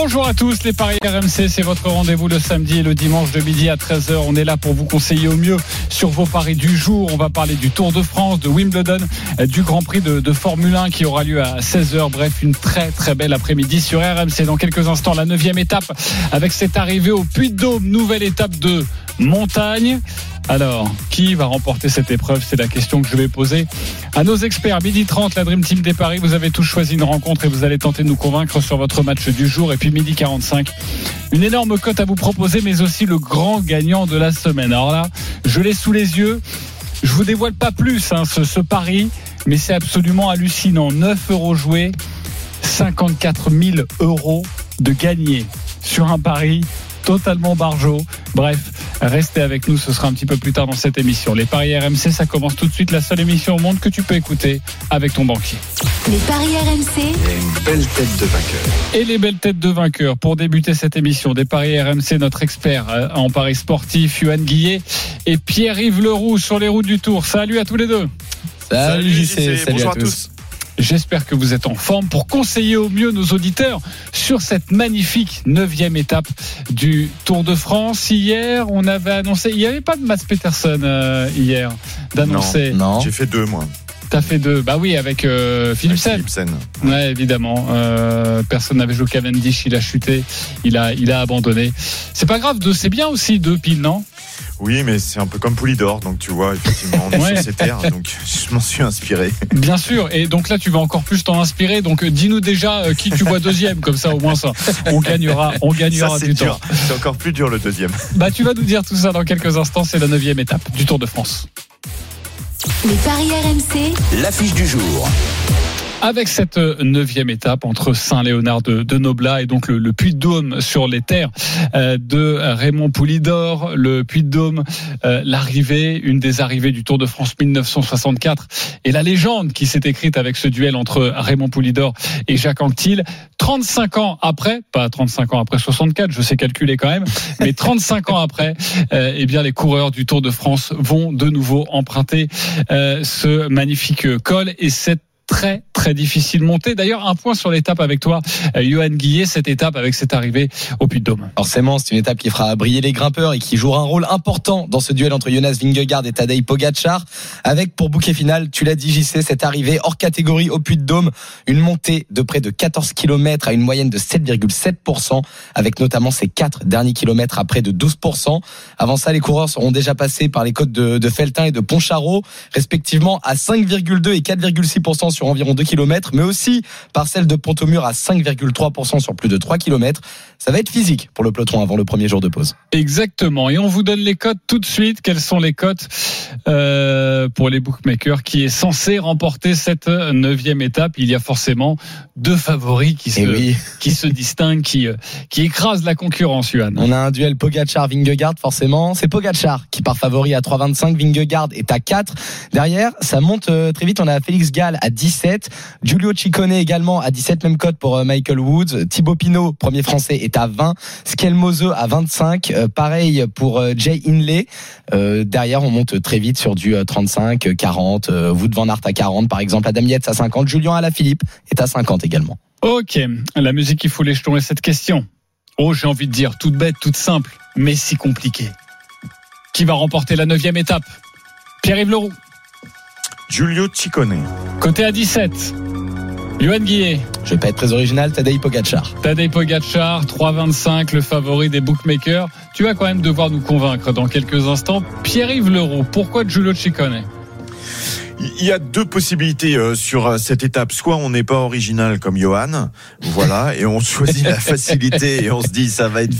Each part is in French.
Bonjour à tous, les Paris RMC, c'est votre rendez-vous le samedi et le dimanche de midi à 13h. On est là pour vous conseiller au mieux sur vos paris du jour. On va parler du Tour de France, de Wimbledon, du Grand Prix de, de Formule 1 qui aura lieu à 16h. Bref, une très très belle après-midi sur RMC. Dans quelques instants, la neuvième étape avec cette arrivée au Puy-de-Dôme, nouvelle étape de montagne. Alors, qui va remporter cette épreuve? C'est la question que je vais poser à nos experts. Midi 30, la Dream Team des Paris. Vous avez tous choisi une rencontre et vous allez tenter de nous convaincre sur votre match du jour. Et puis midi 45, une énorme cote à vous proposer, mais aussi le grand gagnant de la semaine. Alors là, je l'ai sous les yeux. Je vous dévoile pas plus hein, ce, ce pari, mais c'est absolument hallucinant. 9 euros joués, 54 000 euros de gagné sur un pari totalement barjot. Bref, restez avec nous, ce sera un petit peu plus tard dans cette émission. Les paris RMC, ça commence tout de suite, la seule émission au monde que tu peux écouter avec ton banquier. Les paris RMC, une belle tête de vainqueur. Et les belles têtes de vainqueurs pour débuter cette émission des paris RMC, notre expert euh, en paris sportif, Yohan Guillet et Pierre-Yves Leroux sur les routes du Tour. Salut à tous les deux. Salut, JC, salut bonjour à tous. J'espère que vous êtes en forme pour conseiller au mieux nos auditeurs sur cette magnifique neuvième étape du Tour de France. Hier, on avait annoncé, il n'y avait pas de Mats Peterson euh, hier d'annoncer. Non. J'ai fait deux, moi. T'as fait deux, bah oui, avec euh, Philipsen. Philipsen. Ouais, évidemment. Euh, personne n'avait joué Cavendish, il a chuté, il a, il a abandonné. C'est pas grave, deux, c'est bien aussi deux piles, non? Oui, mais c'est un peu comme Poulidor, donc tu vois, effectivement, on est Ouais. sur ces terres, donc je m'en suis inspiré. Bien sûr. Et donc là, tu vas encore plus t'en inspirer. Donc dis-nous déjà euh, qui tu vois deuxième, comme ça au moins ça, on gagnera, on gagnera du dur. temps. C'est encore plus dur le deuxième. Bah, tu vas nous dire tout ça dans quelques instants. C'est la neuvième étape du Tour de France. Les paris RMC, L'affiche du jour. Avec cette neuvième étape entre Saint-Léonard de, de Noblat et donc le, Puy-de-Dôme sur les terres euh, de Raymond Poulidor, le Puy-de-Dôme, euh, l'arrivée, une des arrivées du Tour de France 1964 et la légende qui s'est écrite avec ce duel entre Raymond Poulidor et Jacques Anquetil. 35 ans après, pas 35 ans après 64, je sais calculer quand même, mais 35 ans après, euh, eh bien les coureurs du Tour de France vont de nouveau emprunter ce magnifique col et cette très très difficile montée. D'ailleurs, un point sur l'étape avec toi, euh, Johan Guillet, cette étape avec cette arrivée au Puy-de-Dôme. Forcément, c'est une étape qui fera briller les grimpeurs et qui jouera un rôle important dans ce duel entre Jonas Vingegaard et Tadej Pogacar. Avec pour bouquet final, tu l'as dit JC, cette arrivée hors catégorie au Puy-de-Dôme, une montée de près de 14 km à une moyenne de 7,7%, avec notamment ces quatre derniers kilomètres à près de 12%. Avant ça, les coureurs seront déjà passés par les côtes de, de Feltin et de Pontcharot, respectivement à 5,2 et 4,6% sur environ 2 km, mais aussi par celle de Pont-au-Mur à 5,3% sur plus de 3 km. Ça va être physique pour le peloton avant le premier jour de pause. Exactement. Et on vous donne les cotes tout de suite. Quelles sont les cotes euh, pour les bookmakers qui est censé remporter cette neuvième étape? Il y a forcément deux favoris qui se, Et oui, qui se distinguent, qui, euh, qui écrasent la concurrence, Johan. on a un duel Pogacar-Vingegaard forcément. C'est Pogacar qui part favori à 3,25, Vingegaard est à 4. Derrière, ça monte euh, très vite. On a Félix Gall à 17, Giulio Ciccone également à 17, même cote pour euh, Michael Woods. Thibaut Pinot, premier français, est à 20. Skelmose à 25. Euh, pareil pour euh, Jay Inley. Derrière, on monte très vite sur du euh, 35, euh, 40. Euh, Wood van Aert à 40, par exemple. Adam Yates à 50. Julien Alaphilippe est à 50 également. Ok, la musique qui fout les jetons et cette question. Oh, j'ai envie de dire, toute bête, toute simple, mais si compliquée. Qui va remporter la neuvième étape? Pierre-Yves Leroux, Giulio Ciccone. côté à 17. Johan Guillet, Je vais pas être très original, Tadej Pogacar. Tadej Pogacar, 3,25, le favori des bookmakers. Tu vas quand même devoir nous convaincre dans quelques instants. Pierre-Yves Leroux, pourquoi Giulio Ciccone? Il y a deux possibilités euh, sur euh, cette étape. Soit on n'est pas original comme Johan, voilà, et on choisit la facilité et on se dit ça va être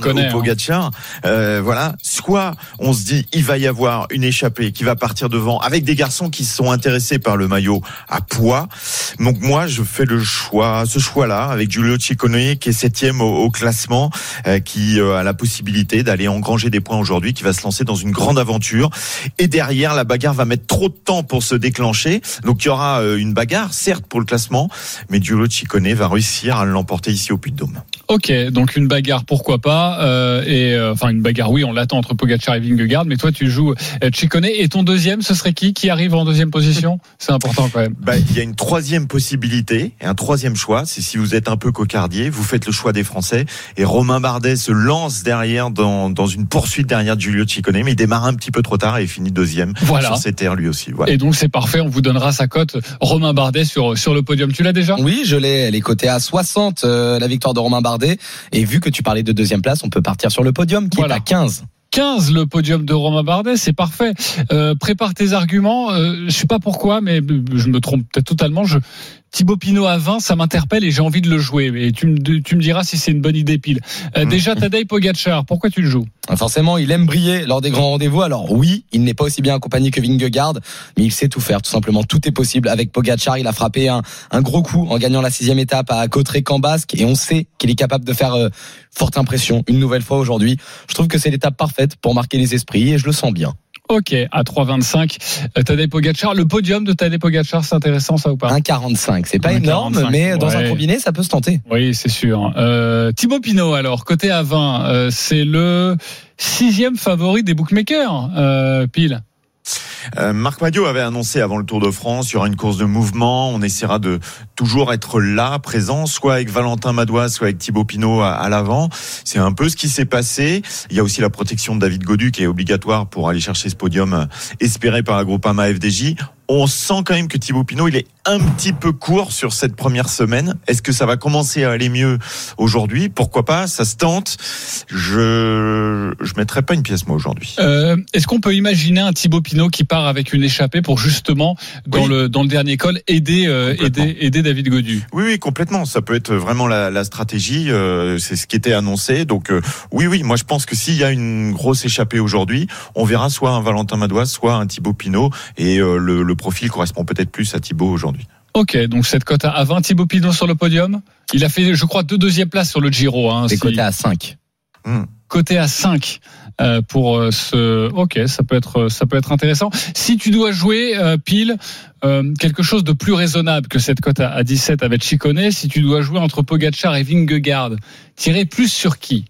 connaît, ou Pogacar, euh, voilà. Soit on se dit il va y avoir une échappée qui va partir devant avec des garçons qui sont intéressés par le maillot à poids. Donc moi je fais le choix, ce choix-là avec Giulio Ciccone qui est septième au, au classement, euh, qui euh, a la possibilité d'aller engranger des points aujourd'hui, qui va se lancer dans une grande aventure. Et derrière la bagarre va mettre trop de temps pour pour se déclencher. Donc il y aura euh, une bagarre, certes pour le classement, mais Giulio Ciccone va réussir à l'emporter ici au Puy-de-Dôme. Ok, donc une bagarre, pourquoi pas euh, Et euh, enfin une bagarre, oui, on l'attend entre Pogacar et Vingegaard. Mais toi, tu joues euh, Ciccone et ton deuxième, ce serait qui Qui arrive en deuxième position? C'est important quand même. Bah, il y a une troisième possibilité et un troisième choix. C'est si vous êtes un peu cocardier, vous faites le choix des Français et Romain Bardet se lance derrière dans, dans une poursuite derrière Giulio Ciccone, mais il démarre un petit peu trop tard et il finit deuxième Voilà. sur ses terres lui aussi. Voilà. Et donc c'est parfait, on vous donnera sa cote Romain Bardet sur sur le podium. Tu l'as déjà? Oui, je l'ai. Elle est cotée à 60, euh, la victoire de Romain Bardet. Et vu que tu parlais de deuxième place, on peut partir sur le podium qui Voilà. est à 15. 15 le podium de Romain Bardet, c'est parfait. Euh, prépare tes arguments. Euh, je sais pas pourquoi, mais je me trompe peut-être totalement. Je, Thibaut Pinot à 20, ça m'interpelle et j'ai envie de le jouer. Et tu me, tu me diras si c'est une bonne idée pile. Euh, Mm. Déjà Tadej Pogacar, pourquoi tu le joues? Forcément, il aime briller lors des grands rendez-vous. Alors oui, il n'est pas aussi bien accompagné que Vingegaard, mais il sait tout faire. Tout simplement, tout est possible. Avec Pogacar, il a frappé un, un gros coup en gagnant la sixième étape à Cotteret-Cambasque, et on sait qu'il est capable de faire euh, forte impression une nouvelle fois aujourd'hui. Je trouve que c'est l'étape parfaite pour marquer les esprits, et je le sens bien. Ok, à 3,25, euh, Tadej Pogacar. Le podium de Tadej Pogacar, c'est intéressant ça ou pas? 1,45, c'est pas 1,45, énorme, mais dans un combiné, ça peut se tenter. Oui, c'est sûr. Euh, Thibaut Pinot, alors, côté à 20, euh, c'est le sixième favori des bookmakers, euh, pile. Euh, Marc Madiot avait annoncé avant le Tour de France, il y aura une course de mouvement. On essaiera de toujours être là, présent, soit avec Valentin Madois, soit avec Thibaut Pinot à, l'avant. C'est un peu ce qui s'est passé. Il y a aussi la protection de David Godu qui est obligatoire pour aller chercher ce podium euh, espéré par la FDJ. On sent quand même que Thibaut Pinot, il est un petit peu court sur cette première semaine. Est-ce que ça va commencer à aller mieux aujourd'hui? Pourquoi pas? Ça se tente. Je je mettrai pas une pièce moi aujourd'hui. Euh, Est-ce qu'on peut imaginer un Thibaut Pinot qui part avec une échappée pour justement, dans, Oui. le, dans le dernier col, aider, euh, aider, aider David Godu? Oui, oui, complètement. Ça peut être vraiment la, la stratégie. euh, c'est ce qui était annoncé. Donc, oui, oui. Moi, je pense que s'il y a une grosse échappée aujourd'hui, on verra soit un Valentin Madois, soit un Thibaut Pinot, et le, le profil correspond peut-être plus à Thibaut aujourd'hui. Ok, donc cette cote à 20, Thibaut Pinot sur le podium. Il a fait, je crois, deux deuxième places sur le Giro. Hein, C'est si- coté à 5. Hmm. Côté à 5 euh, pour euh, ce. Ok, ça peut être ça peut être intéressant. Si tu dois jouer euh, pile euh, quelque chose de plus raisonnable que cette cote à, à 17 avec Chicone, si tu dois jouer entre Pogacar et Vingegaard, tirer plus sur qui?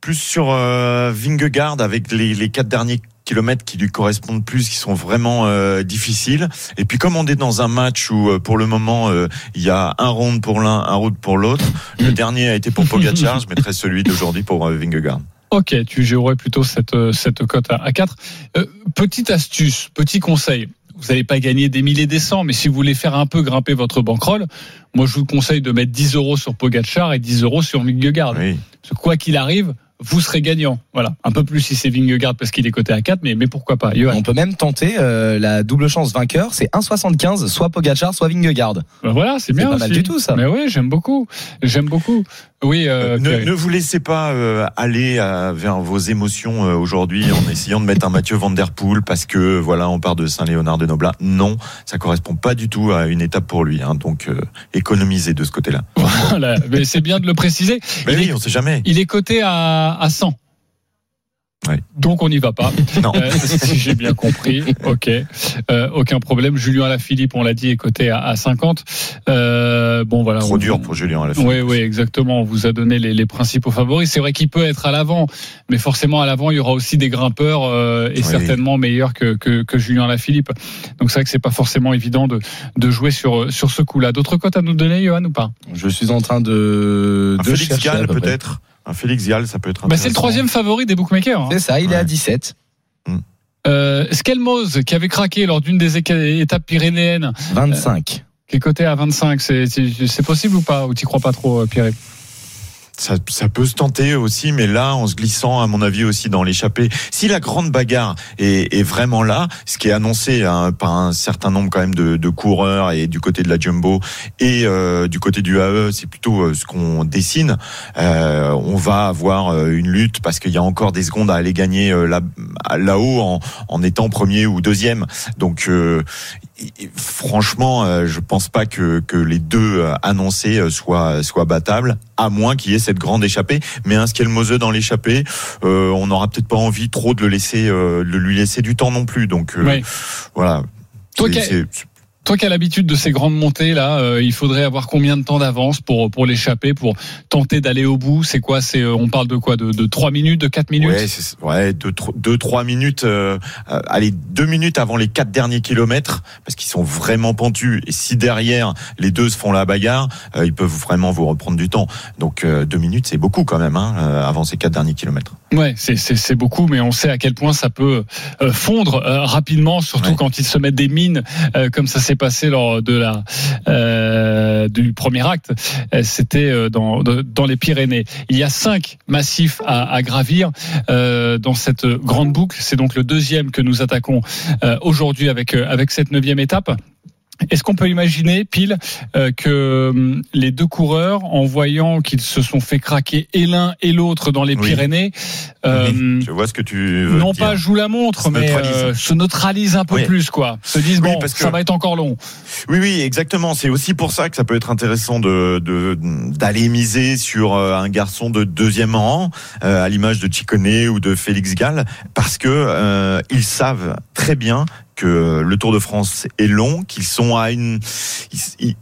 Plus sur euh, Vingegaard avec les, les quatre derniers kilomètres qui lui correspondent plus, qui sont vraiment euh, difficiles. Et puis comme on est dans un match où euh, pour le moment euh, il y a un round pour l'un, un round pour l'autre, le dernier a été pour Pogacar, je mettrai celui d'aujourd'hui pour euh, Vingegaard. Ok, tu jouerais plutôt cette cette cote à, à 4. Euh, petite astuce, petit conseil. Vous n'allez pas gagner des milliers des cents, mais si vous voulez faire un peu grimper votre bankroll, moi je vous conseille de mettre 10 euros sur Pogacar et 10 euros sur Vingegaard. Oui. Parce que quoi qu'il arrive, vous serez gagnant. Voilà. Un peu plus si c'est Vingegaard parce qu'il est coté à 4, mais, mais pourquoi pas. Johan. On peut même tenter euh, la double chance vainqueur, c'est 1,75, soit Pogacar, soit Vingegaard. Ben voilà, c'est bien. pas mal du tout, ça. Mais oui, j'aime beaucoup. J'aime beaucoup. Oui, euh, ne, vous laissez pas euh, aller euh, vers vos émotions euh, aujourd'hui en essayant de mettre un Mathieu Van Der Poel parce que voilà on part de Saint-Léonard de Noblat. Non, ça correspond pas du tout à une étape pour lui. Hein, donc euh, économisez de ce côté-là. Voilà. Mais c'est bien de le préciser. Mais il, oui, est, on sait jamais. il est coté à, à 100. Donc on n'y va pas. Non. Euh, si j'ai bien compris, ok, euh, aucun problème. Julien Alaphilippe, on l'a dit, est coté à, à 50. Euh, bon voilà. Trop on- dur pour Julien à la fin. Oui, oui, exactement. On vous a donné les, les principaux favoris. C'est vrai qu'il peut être à l'avant, mais forcément à l'avant, il y aura aussi des grimpeurs euh, et Oui. certainement meilleurs que, que, que Julien Lafilippe. Donc c'est vrai que c'est pas forcément évident de, de jouer sur, sur ce coup-là. D'autres cotes à nous donner, Johan, ou pas? Je suis en train de, Un de Félix chercher à Gall peu près. peut-être? Un Félix Gall, ça peut être. bah, C'est le troisième favori des bookmakers. hein. C'est ça, il est à 17. Euh, Skelmose, qui avait craqué lors d'une des étapes pyrénéennes, 25. qui est coté à 25, c'est c'est- c'est possible ou pas Ou t'y crois pas trop, euh, Pierre? Ça, peut se tenter aussi, mais là, en se glissant, à mon avis, aussi dans l'échappée. Si la grande bagarre est, vraiment là, ce qui est annoncé hein, par un certain nombre quand même de, coureurs et du côté de la Jumbo et euh, du côté du AE, c'est plutôt euh, ce qu'on dessine. Euh, on va avoir une lutte parce qu'il y a encore des secondes à aller gagner là, là-haut en, étant premier ou deuxième. Donc, et franchement, euh, je pense pas que, que les deux euh, annoncés euh, soient, soient battables, à moins qu'il y ait cette grande échappée. Mais un Skelmose dans l'échappée, euh, on n'aura peut-être pas envie trop de le laisser, euh, de lui laisser du temps non plus. Donc euh, Oui. voilà. Toi qui as l'habitude de ces grandes montées là, euh, il faudrait avoir combien de temps d'avance pour pour l'échapper, pour tenter d'aller au bout? C'est quoi? C'est euh, on parle de quoi? De de trois minutes, de quatre minutes? Ouais, ouais, tro- deux, trois minutes. euh, euh, allez, deux minutes avant les quatre derniers kilomètres, parce qu'ils sont vraiment pentus. Et si derrière les deux se font la bagarre, euh, ils peuvent vraiment vous reprendre du temps. Donc euh, deux minutes, c'est beaucoup quand même hein, euh, avant ces quatre derniers kilomètres. Ouais, c'est beaucoup, mais on sait à quel point ça peut euh, fondre euh, rapidement, surtout Ouais. quand ils se mettent des mines, euh, comme ça s'est passé lors de la euh, du premier acte. C'était dans dans les Pyrénées. Il y a cinq massifs à, à gravir euh, dans cette grande boucle. C'est donc le deuxième que nous attaquons euh, aujourd'hui avec avec cette neuvième étape. Est-ce qu'on peut imaginer, pile, euh, que hum, les deux coureurs, en voyant qu'ils se sont fait craquer et l'un et l'autre dans les Oui. Pyrénées, euh, je vois ce que tu veux non dire. pas jouent la montre, Se mais neutralisent. euh, se neutralisent un peu Oui. plus, quoi. Se disent Oui, bon, parce que- ça va être encore long. Oui, oui, exactement. C'est aussi pour ça que ça peut être intéressant de de- d'aller miser sur euh, un garçon de deuxième rang, euh, à l'image de Chicone ou de Félix Gall, parce que euh, ils savent très bien que le Tour de France est long, qu'ils sont à une,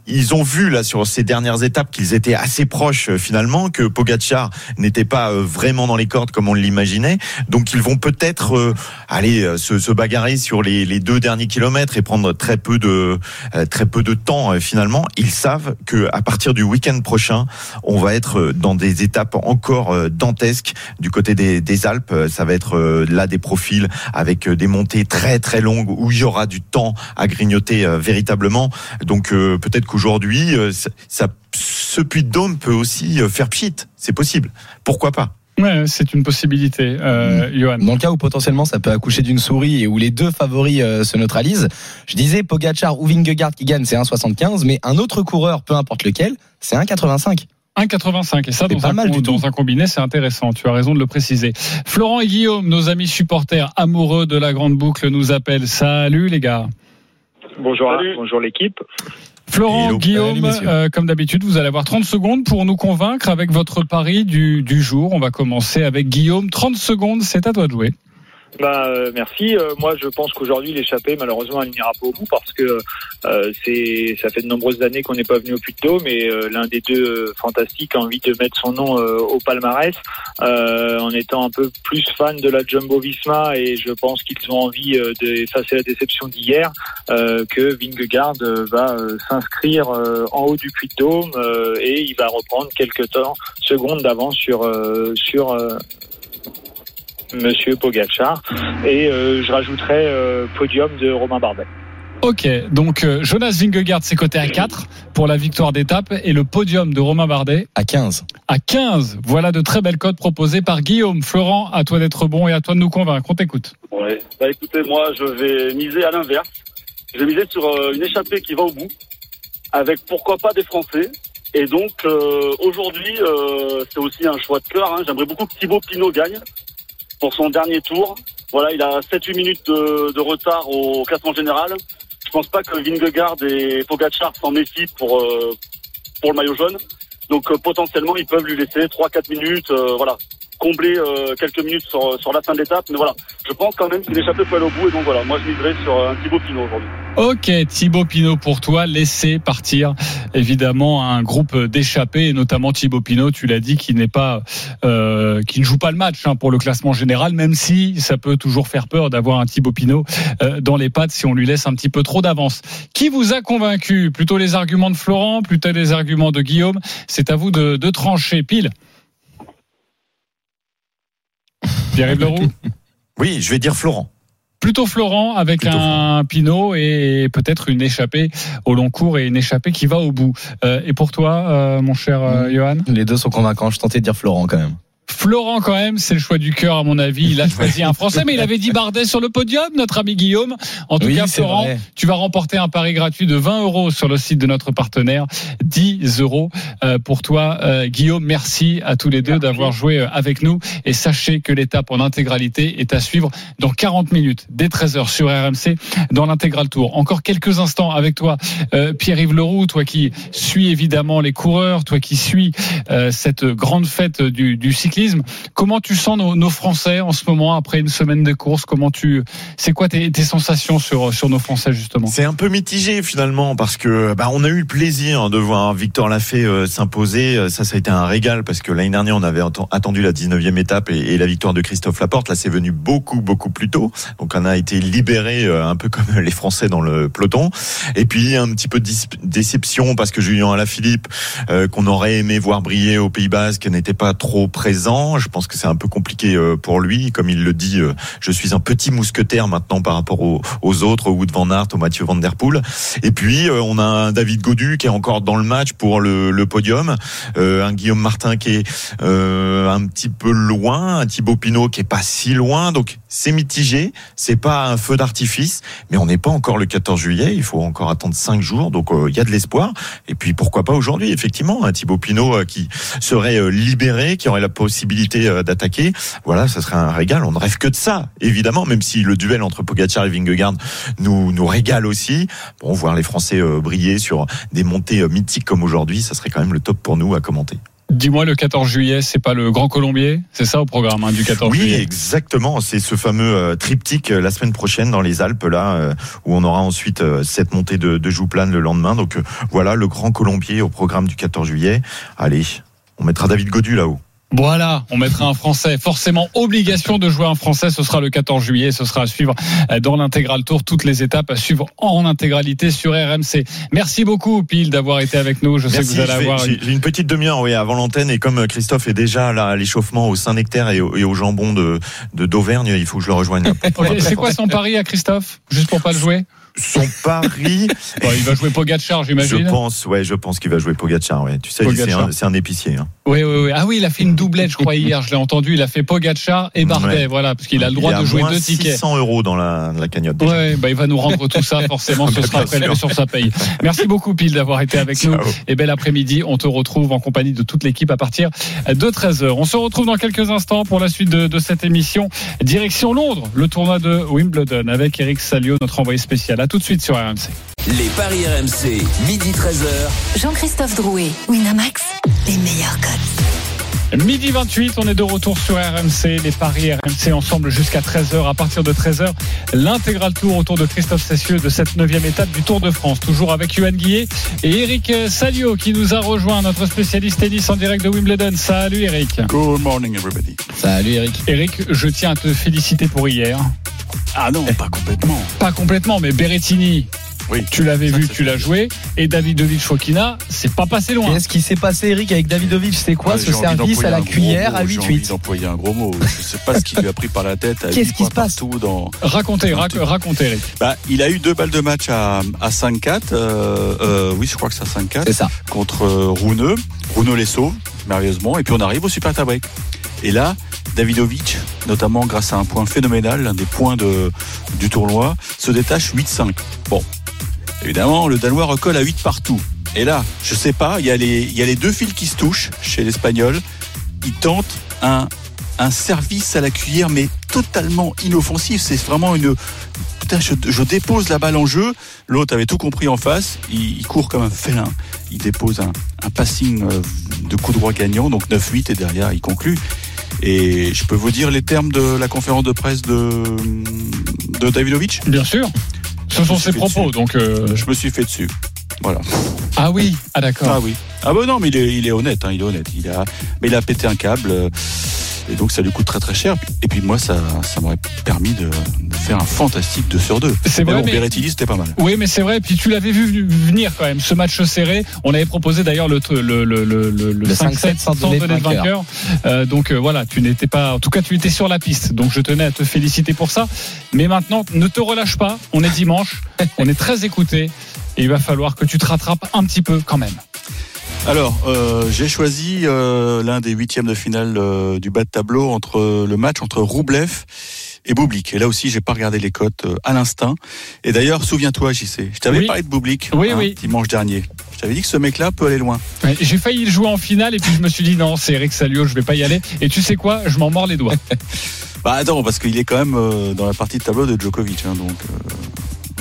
ils, ont vu là sur ces dernières étapes qu'ils étaient assez proches euh, finalement, que Pogacar n'était pas euh, vraiment dans les cordes comme on l'imaginait, donc ils vont peut-être euh, aller euh, se, se bagarrer sur les, les deux derniers kilomètres et prendre très peu de euh, très peu de temps euh, finalement. Ils savent que à partir du week-end prochain, on va être euh, dans des étapes encore euh, dantesques du côté des, des Alpes. Euh, Ça va être euh, là des profils avec euh, des montées très très longues où il y aura du temps à grignoter euh, véritablement. Donc euh, peut-être qu'aujourd'hui, euh, ça, ça- ce puits de dôme peut aussi euh, faire pchit. C'est possible. Pourquoi pas? Ouais, c'est une possibilité, euh, Johan. Dans le cas où potentiellement ça peut accoucher d'une souris et où les deux favoris euh, se neutralisent, je disais Pogachar ou Vingegaard qui gagne c'est 1,75, mais un autre coureur, peu importe lequel, c'est 1,85. 1,85 et ça dans pas un, mal du dans un combiné c'est intéressant tu as raison de le préciser Florent et Guillaume nos amis supporters amoureux de la grande boucle nous appellent salut les gars Bonjour, bonjour l'équipe. Florent, Hello. Guillaume, euh, comme d'habitude, vous allez avoir 30 secondes pour nous convaincre avec votre pari du, du jour. On va commencer avec Guillaume. 30 secondes, c'est à toi de jouer. Bah, euh, merci. Euh, moi, je pense qu'aujourd'hui, l'échappée, malheureusement, elle n'ira pas au bout parce que euh, c'est, ça fait de nombreuses années qu'on n'est pas venu au Puy de Dôme et euh, l'un des deux euh, fantastiques a envie de mettre son nom euh, au palmarès en étant un peu plus fan de la Jumbo Visma et je pense qu'ils ont envie d'effacer la déception d'hier que Vingegaard va s'inscrire en haut du Puy de Dôme euh, et il va reprendre quelques temps, secondes d'avance sur sur Monsieur Pogachar et euh, je rajouterai euh, podium de Romain Bardet. Ok, donc euh, Jonas Vingegaard, c'est coté à 4 pour la victoire d'étape et le podium de Romain Bardet À 15. à 15. Voilà de très belles cotes proposées par Guillaume. Florent, à toi d'être bon et à toi de nous convaincre. On t'écoute. Ouais. Bah écoutez, moi je vais miser à l'inverse. Je vais miser sur euh, une échappée qui va au bout, avec pourquoi pas des Français. Et donc euh, aujourd'hui, euh, c'est aussi un choix de cœur. hein. J'aimerais beaucoup que Thibaut Pinot gagne pour son dernier tour. Voilà, il a 7-8 minutes de, de retard au classement général. Je pense pas que Vingegaard et Pogacar s'en méfient pour euh, pour le maillot jaune. Donc euh, potentiellement, ils peuvent lui laisser 3-4 minutes, euh, voilà, combler euh, quelques minutes sur, sur la fin de l'étape. Mais voilà, je pense quand même que l'échappée peut au bout. Et donc voilà, moi je miserai sur un Thibaut Pinot aujourd'hui. Ok, Thibaut Pinot pour toi, laissez partir évidemment un groupe d'échappés, et notamment Thibaut Pinot, tu l'as dit, qui n'est pas, euh, qui ne joue pas le match hein, pour le classement général, même si ça peut toujours faire peur d'avoir un Thibaut Pinot euh, dans les pattes si on lui laisse un petit peu trop d'avance. Qui vous a convaincu? Plutôt les arguments de Florent, plutôt les arguments de Guillaume C'est à vous de, de trancher. Pile. Pierre-Yves Leroux Oui, je vais dire Florent. Plutôt Florent avec Plutôt un Pinot et peut-être une échappée au long cours et une échappée qui va au bout. Euh, et pour toi, euh, mon cher euh, Johan? Les deux sont convaincants. Je tentais de dire Florent quand même. Florent quand même, c'est le choix du cœur à mon avis. Il a choisi un Français, mais il avait dit Bardet sur le podium, notre ami Guillaume. En tout Oui, cas, Florent, vrai. tu vas remporter un pari gratuit de 20 euros sur le site de notre partenaire. 10 euros euh, pour toi, euh, Guillaume. Merci à tous les deux d'avoir joué euh, avec nous. Et sachez que l'étape en intégralité est à suivre dans 40 minutes, dès 13h sur RMC, dans l'intégral tour. Encore quelques instants avec toi, euh, Pierre-Yves Leroux, toi qui suis évidemment les coureurs, toi qui suis euh, cette grande fête du, du cyclisme. Comment tu sens nos, Français en ce moment après une semaine de course Comment tu, c'est quoi tes, sensations sur sur nos Français justement? C'est un peu mitigé finalement parce que bah, on a eu le plaisir de voir Victor Lafay euh, s'imposer. Euh, Ça, ça a été un régal parce que l'année dernière on avait atten- attendu la 19e étape et, la victoire de Christophe Laporte. Là, c'est venu beaucoup beaucoup plus tôt. Donc on a été libéré euh, un peu comme les Français dans le peloton. Et puis un petit peu de déception parce que Julien Alaphilippe, qu'on aurait aimé voir briller au Pays Basque, n'était pas trop présent. Je pense que c'est un peu compliqué euh, pour lui, comme il le dit. euh, je suis un petit mousquetaire maintenant par rapport aux, autres, au Wood van Aert, au Mathieu Van Der Poel. Et puis euh, on a un David Godu qui est encore dans le match pour le, podium, un Guillaume Martin qui est un petit peu loin, un Thibaut Pinot qui est pas si loin. Donc c'est mitigé, c'est pas un feu d'artifice, mais on n'est pas encore le 14 juillet. Il faut encore attendre cinq jours, donc il y a de l'espoir. Et puis pourquoi pas aujourd'hui, effectivement, un Thibaut Pinot qui serait libéré, qui aurait la possibilité euh, d'attaquer. Voilà, ça serait un régal. On ne rêve que de ça, évidemment, même si le duel entre Pogacar et Vingegaard nous nous régale aussi. Bon, voir les Français euh, briller sur des montées euh, mythiques comme aujourd'hui, ça serait quand même le top pour nous à commenter. Dis-moi, le 14 juillet, c'est pas le Grand Colombier? C'est ça au programme hein, du 14 Oui, juillet exactement. C'est ce fameux euh, triptyque euh, la semaine prochaine dans les Alpes, là, euh, où on aura ensuite cette montée de, de Jouplane le lendemain. Donc voilà, le Grand Colombier au programme du 14 juillet. Allez, on mettra David Godu là-haut. Voilà, on mettra un Français. Forcément, obligation de jouer un Français. Ce sera le 14 juillet. Ce sera à suivre euh, dans l'intégral tour. Toutes les étapes à suivre en intégralité sur RMC. Merci beaucoup, Pile, d'avoir été avec nous. Je sais que vous allez avoir J'ai une... petite demi-heure oui, avant l'antenne et comme euh, Christophe est déjà là à l'échauffement au Saint-Nectaire et, au- et au jambon de d'Auvergne, il faut que je le rejoigne. C'est quoi son pari à Christophe Juste pour pas le jouer? Son pari, Bon, Il va jouer Pogacar, je j'imagine. pense, ouais, je pense qu'il va jouer Pogacar. Ouais. Tu sais, c'est un, un épicier. Hein. Oui, oui, oui. Ah oui, il a fait une doublette, je crois, hier. Je l'ai entendu. Il a fait Pogacar et Bardet. Ouais. Voilà, parce qu'il a le droit de jouer moins deux tickets. 600 euros dans la, la cagnotte. déjà. Ouais, bah il va nous rendre tout ça, forcément, ce sera prélevé sur sa paye. Merci beaucoup, Pile, d'avoir été avec nous. Et bel après-midi, on te retrouve en compagnie de toute l'équipe à partir de 13h. On se retrouve dans quelques instants pour la suite de, de cette émission. Direction Londres, le tournoi de Wimbledon avec Eric Salio, notre envoyé spécial. À tout de suite sur RMC. Les paris RMC, midi 13h. Jean-Christophe Drouet, Winamax, les meilleurs codes. Midi 28, on est de retour sur RMC, les paris RMC ensemble jusqu'à 13h. À partir de 13h, l'intégral tour autour de Christophe Cessieux de cette neuvième étape du Tour de France. Toujours avec Yohan Guillet et Eric Salio qui nous a rejoint, notre spécialiste tennis en direct de Wimbledon. Salut Eric. Good morning, everybody. Salut Eric. Eric, je tiens à te féliciter pour hier. Ah non, pas complètement. Pas complètement, mais Berrettini, Oui. tu l'avais vu, tu l'as joué. Et Davidovic Fokina, c'est pas passé Et loin. ce qui s'est passé Eric avec Davidovic, c'est quoi Ouais, ce j'ai service à la cuillère mot, à J'ai envie 8-8 d'employer un gros mot. Je sais pas ce qui lui a pris par la tête. Qu'est-ce qui se passe dans... Racontez, rac- racontez Eric. bah, Il a eu deux balles de match à, à 5-4. euh, euh, oui, je crois que c'est à 5-4. C'est ça. contre euh, Rouneux. Rouneux les sauve, merveilleusement. Et puis on arrive au super tie-break. Et là, Davidovic, notamment grâce à un point phénoménal, l'un des points du tournoi, se détache 8-5. Bon, évidemment, le Danois recolle à 8 partout. Et là, je sais pas, il y, a les, deux fils qui se touchent chez l'Espagnol. Il tente un, un service à la cuillère, mais totalement inoffensif. C'est vraiment une. Putain, je, dépose la balle en jeu. L'autre avait tout compris en face. Il, il court comme un félin. Il dépose un, un passing euh, de coup droit gagnant, donc 9-8, et derrière, il conclut. Et je peux vous dire les termes de la conférence de presse de, de Davidovic Bien sûr. Ce sont ses propos, dessus. donc. euh, Je me suis fait dessus. Voilà. Ah oui, ah d'accord. Ah oui. Ah bah non, mais il est, il est honnête, hein, il est honnête. Il a, mais il a pété un câble. Et donc ça lui coûte très très cher. Et puis moi, ça, ça m'aurait permis de, de faire un fantastique 2 sur 2. C'est vrai, bon, mais- Berrettini, c'était pas mal. Oui, mais c'est vrai. Puis tu l'avais vu venir quand même, ce match serré. On avait proposé d'ailleurs le, le, le, le, le, le Le 5-7 5-7 sans donner de vainqueur. Euh, donc euh, voilà, tu n'étais pas. En tout cas, tu étais sur la piste. Donc je tenais à te féliciter pour ça. Mais maintenant, ne te relâche pas. On est dimanche. on est très écouté. Et il va falloir que tu te rattrapes un petit peu quand même. Alors, euh, j'ai choisi euh, l'un des huitièmes de finale euh, du bas de tableau entre le match entre Roublev et Boublik. Et là aussi, j'ai pas regardé les cotes euh, à l'instinct. Et d'ailleurs, souviens-toi, JC, je t'avais Oui. parlé de Boublik Oui, oui. dimanche dernier. Je t'avais dit que ce mec-là peut aller loin. Ouais, J'ai failli le jouer en finale et puis je me suis dit non, c'est Eric Salio, je vais pas y aller. Et tu sais quoi? Je m'en mords les doigts. Bah attends, parce qu'il est quand même euh, dans la partie de tableau de Djokovic. hein, donc, euh,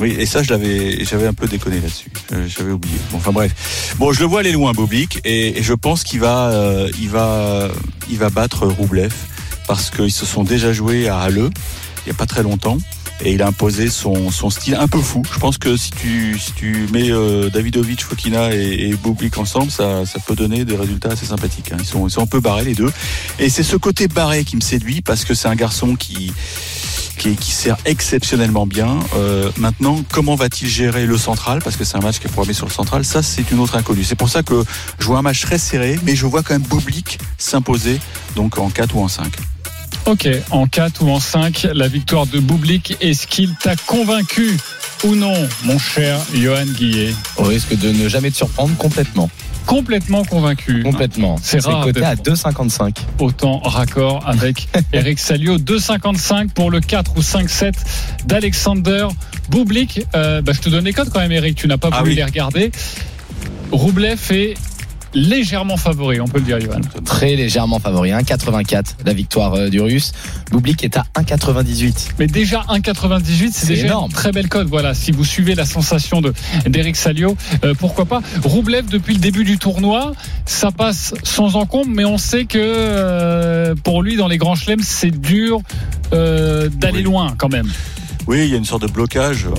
Oui, et ça, je l'avais, j'avais un peu déconné là-dessus. Euh, J'avais oublié. Bon, enfin bref. Bon, je le vois aller loin, Boblik, et, et je pense qu'il va, euh, il va, il va battre Roublev parce qu'ils se sont déjà joués à Halle il y a pas très longtemps. Et il a imposé son, son style un peu fou. Je pense que si tu, si tu mets euh, Davidovic, Fokina et, et Bublik ensemble, ça, ça peut donner des résultats assez sympathiques. hein. Ils, sont, ils sont un peu barrés les deux. Et c'est ce côté barré qui me séduit parce que c'est un garçon qui, qui, qui sert exceptionnellement bien. Euh, maintenant, comment va-t-il gérer le central? Parce que c'est un match qui est programmé sur le central. Ça, c'est une autre inconnue. C'est pour ça que je vois un match très serré, mais je vois quand même Bublik s'imposer donc en 4 ou en 5. Ok, en 4 ou en 5, la victoire de Bublik, est-ce qu'il t'a convaincu ou non, mon cher Johan Guillet? Au risque de ne jamais te surprendre complètement. Complètement convaincu. Complètement. C'est rare coté à d'être- 2,55. Autant raccord avec Eric Salio. 2,55 pour le 4 ou 5-7 d'Alexander Bublik. Euh, bah, je te donne les codes quand même, Eric. Tu n'as pas Ah voulu oui. les regarder. Roublev est légèrement favori, on peut le dire, Johan. Très légèrement favori. 1,84 la victoire euh, du Russe. Bublik est à 1,98. Mais déjà 1,98, c'est C'est déjà énorme. une très belle cote. Voilà, si vous suivez la sensation de d'Eric Salio, euh, pourquoi pas. Roublev depuis le début du tournoi, ça passe sans encombre, mais on sait que euh, pour lui dans les grands chelems, c'est dur euh, d'aller Oui. loin quand même. Oui, il y a une sorte de blocage. euh,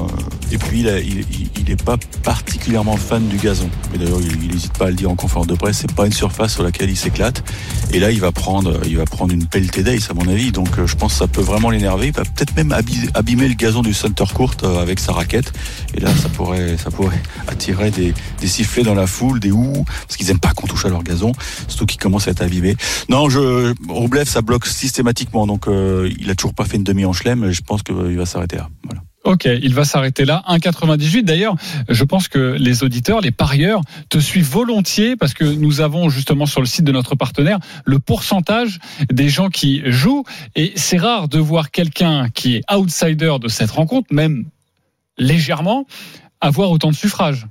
Et puis, il, a- il, il- il est pas particulièrement fan du gazon. Mais d'ailleurs, il n'hésite pas à le dire en conférence de presse. C'est pas une surface sur laquelle il s'éclate. Et là, il va prendre, il va prendre une pelletée d'ace, à mon avis. Donc, euh, je pense que ça peut vraiment l'énerver. Il va peut-être même abîmer le gazon du center court euh, avec sa raquette. Et là, ça pourrait, ça pourrait attirer des, des sifflets dans la foule, des ouh, parce qu'ils aiment pas qu'on touche à leur gazon, surtout qu'ils commencent à être abîmés. Non, je, Roublev, ça bloque systématiquement. Donc, euh, il a toujours pas fait une demi en. Je pense qu'il va s'arrêter Ok, il va s'arrêter là. 1,98. D'ailleurs, je pense que les auditeurs, les parieurs, te suivent volontiers parce que nous avons justement sur le site de notre partenaire le pourcentage des gens qui jouent. Et c'est rare de voir quelqu'un qui est outsider de cette rencontre, même légèrement, avoir autant de suffrages.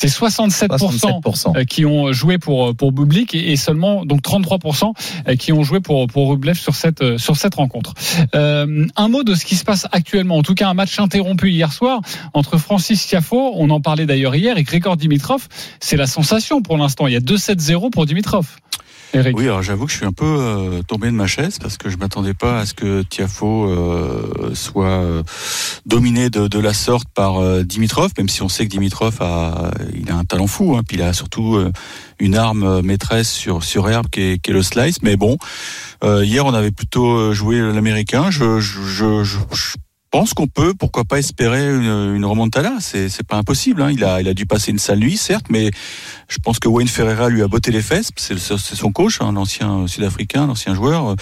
C'est 67%, 67%. euh, qui ont joué pour pour Bublik et et seulement donc 33% euh, qui ont joué pour pour Rublev sur cette euh, sur cette rencontre. Euh, un mot de ce qui se passe actuellement. En tout cas, un match interrompu hier soir entre Francis Tiafo, on en parlait d'ailleurs hier, et Grégor Dimitrov. C'est la sensation pour l'instant. Il y a 2-7-0 pour Dimitrov. Oui, alors j'avoue que je suis un peu euh, tombé de ma chaise parce que je m'attendais pas à ce que Tiafo euh, soit euh, dominé de, la sorte par Dimitrov, même si on sait que Dimitrov a, il a un talent fou, hein, puis il a surtout une arme maîtresse sur sur herbe qui est, le slice. Mais bon, hier on avait plutôt joué l'américain. Pense qu'on peut, pourquoi pas espérer une, une remontada. C'est c'est pas impossible. Hein. Il a il a dû passer une sale nuit, certes, mais je pense que Wayne Ferreira lui a botté les fesses. C'est son coach, hein, l'ancien sud-africain, l'ancien joueur.